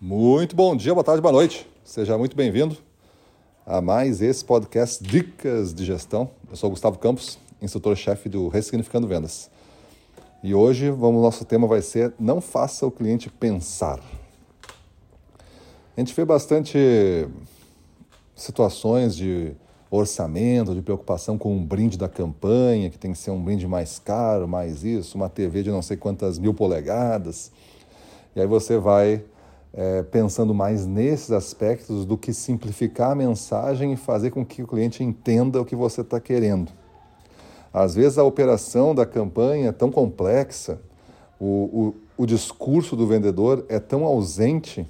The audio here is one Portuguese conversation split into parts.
Muito bom dia, boa tarde, boa noite. Seja muito bem-vindo a mais esse podcast Dicas de Gestão. Eu sou Gustavo Campos, instrutor-chefe do Ressignificando Vendas. E hoje vamos, nosso tema vai ser Não faça o cliente pensar. A gente vê bastante situações de orçamento, de preocupação com um brinde da campanha, que tem que ser um brinde mais caro, mais isso, uma TV de não sei quantas mil polegadas. E aí você vai é, pensando mais nesses aspectos do que simplificar a mensagem e fazer com que o cliente entenda o que você está querendo. Às vezes a operação da campanha é tão complexa, o, o, o discurso do vendedor é tão ausente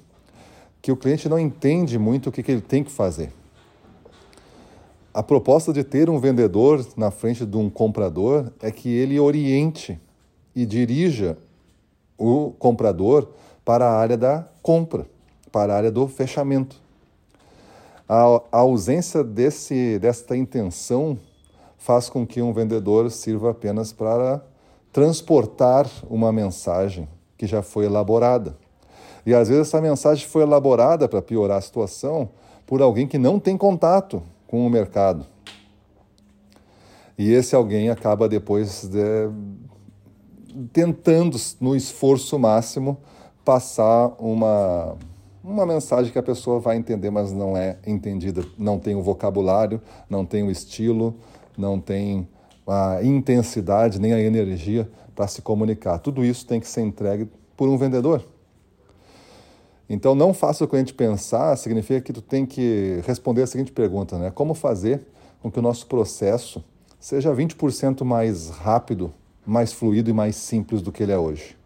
que o cliente não entende muito o que, que ele tem que fazer. A proposta de ter um vendedor na frente de um comprador é que ele oriente e dirija o comprador para a área da compra, para a área do fechamento. A, a ausência desse, desta intenção faz com que um vendedor sirva apenas para transportar uma mensagem que já foi elaborada. E às vezes essa mensagem foi elaborada para piorar a situação por alguém que não tem contato com o mercado. E esse alguém acaba depois de, tentando, no esforço máximo, passar uma, uma mensagem que a pessoa vai entender, mas não é entendida. Não tem o vocabulário, não tem o estilo, não tem a intensidade nem a energia para se comunicar. Tudo isso tem que ser entregue por um vendedor. Então, não faça o cliente pensar significa que tu tem que responder a seguinte pergunta, né? Como fazer com que o nosso processo seja 20% mais rápido, mais fluido e mais simples do que ele é hoje?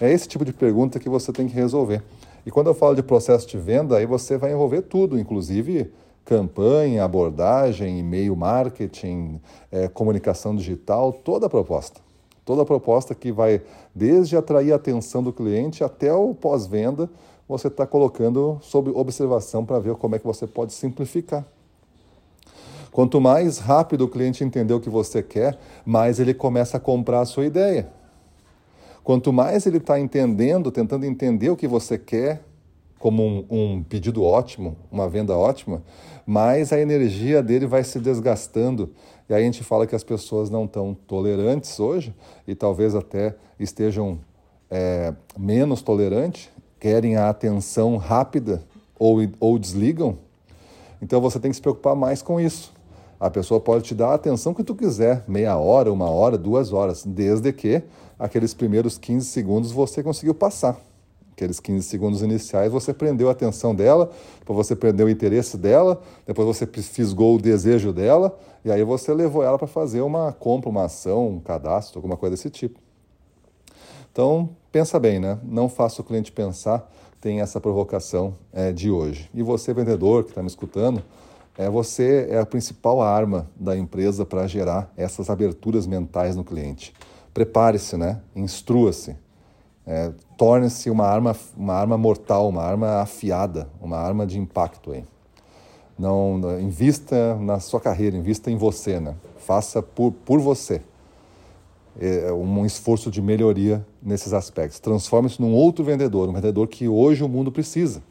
É esse tipo de pergunta que você tem que resolver. E quando eu falo de processo de venda, aí você vai envolver tudo, inclusive campanha, abordagem, e-mail marketing, é, comunicação digital, toda a proposta. Toda a proposta que vai desde atrair a atenção do cliente até o pós-venda, você está colocando sob observação para ver como é que você pode simplificar. Quanto mais rápido o cliente entender o que você quer, mais ele começa a comprar a sua ideia. Quanto mais ele está entendendo, tentando entender o que você quer, como um, um, pedido ótimo, uma venda ótima, mais a energia dele vai se desgastando. E aí a gente fala que as pessoas não estão tolerantes hoje e talvez até estejam é, menos tolerantes, querem a atenção rápida ou, ou desligam. Então você tem que se preocupar mais com isso. A pessoa pode te dar a atenção que tu quiser, meia hora, uma hora, duas horas, desde que aqueles primeiros 15 segundos você conseguiu passar. Aqueles 15 segundos iniciais você prendeu a atenção dela, depois você prendeu o interesse dela, depois você fisgou o desejo dela, e aí você levou ela para fazer uma compra, uma ação, um cadastro, alguma coisa desse tipo. Então, pensa bem, né? Não faça o cliente pensar, tem essa provocação é, de hoje. E você, vendedor que está me escutando, é, você é a principal arma da empresa para gerar essas aberturas mentais no cliente prepare-se, né? instrua-se. É, Torne-se uma arma, uma arma mortal, uma arma afiada, uma arma de impacto. Aí. Não, não, invista na sua carreira, invista em você. Né? Faça por, por você é, um esforço de melhoria nesses aspectos. Transforme-se num outro vendedor, um vendedor que hoje o mundo precisa.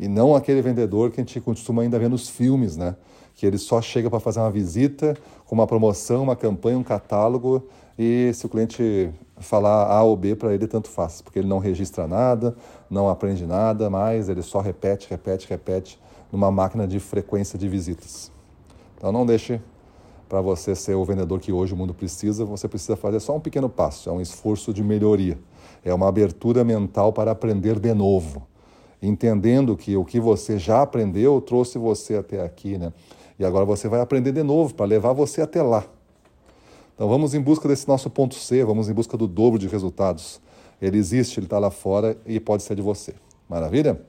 E não aquele vendedor que a gente costuma ainda ver nos filmes, né? que ele só chega para fazer uma visita com uma promoção, uma campanha, um catálogo e se o cliente falar A ou B para ele, tanto faz, porque ele não registra nada, não aprende nada mais, ele só repete, repete, repete numa máquina de frequência de visitas. Então não deixe para você ser o vendedor que hoje o mundo precisa, você precisa fazer só um pequeno passo, é um esforço de melhoria, é uma abertura mental para aprender de novo, entendendo que o que você já aprendeu trouxe você até aqui, né? E agora você vai aprender de novo para levar você até lá. Então vamos em busca desse nosso ponto C, vamos em busca do dobro de resultados. Ele existe, ele está lá fora e pode ser de você. Maravilha?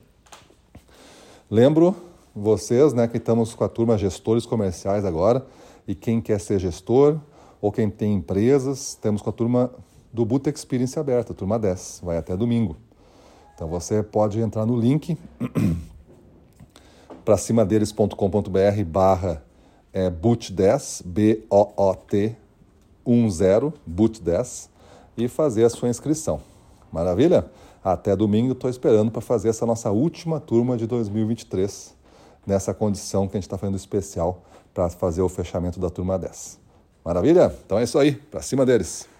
Lembro vocês né, que estamos com a turma Gestores Comerciais agora e quem quer ser gestor ou quem tem empresas, temos com a turma do Buta Experience aberta, turma 10, vai até domingo. Então você pode entrar no link para cima deles.com.br barra é, boot10, B-O-O-T 10 boot 10 e fazer a sua inscrição. Maravilha? Até domingo estou esperando para fazer essa nossa última turma de 2023, nessa condição que a gente está fazendo especial para fazer o fechamento da turma 10. Maravilha? Então é isso aí, para cima deles.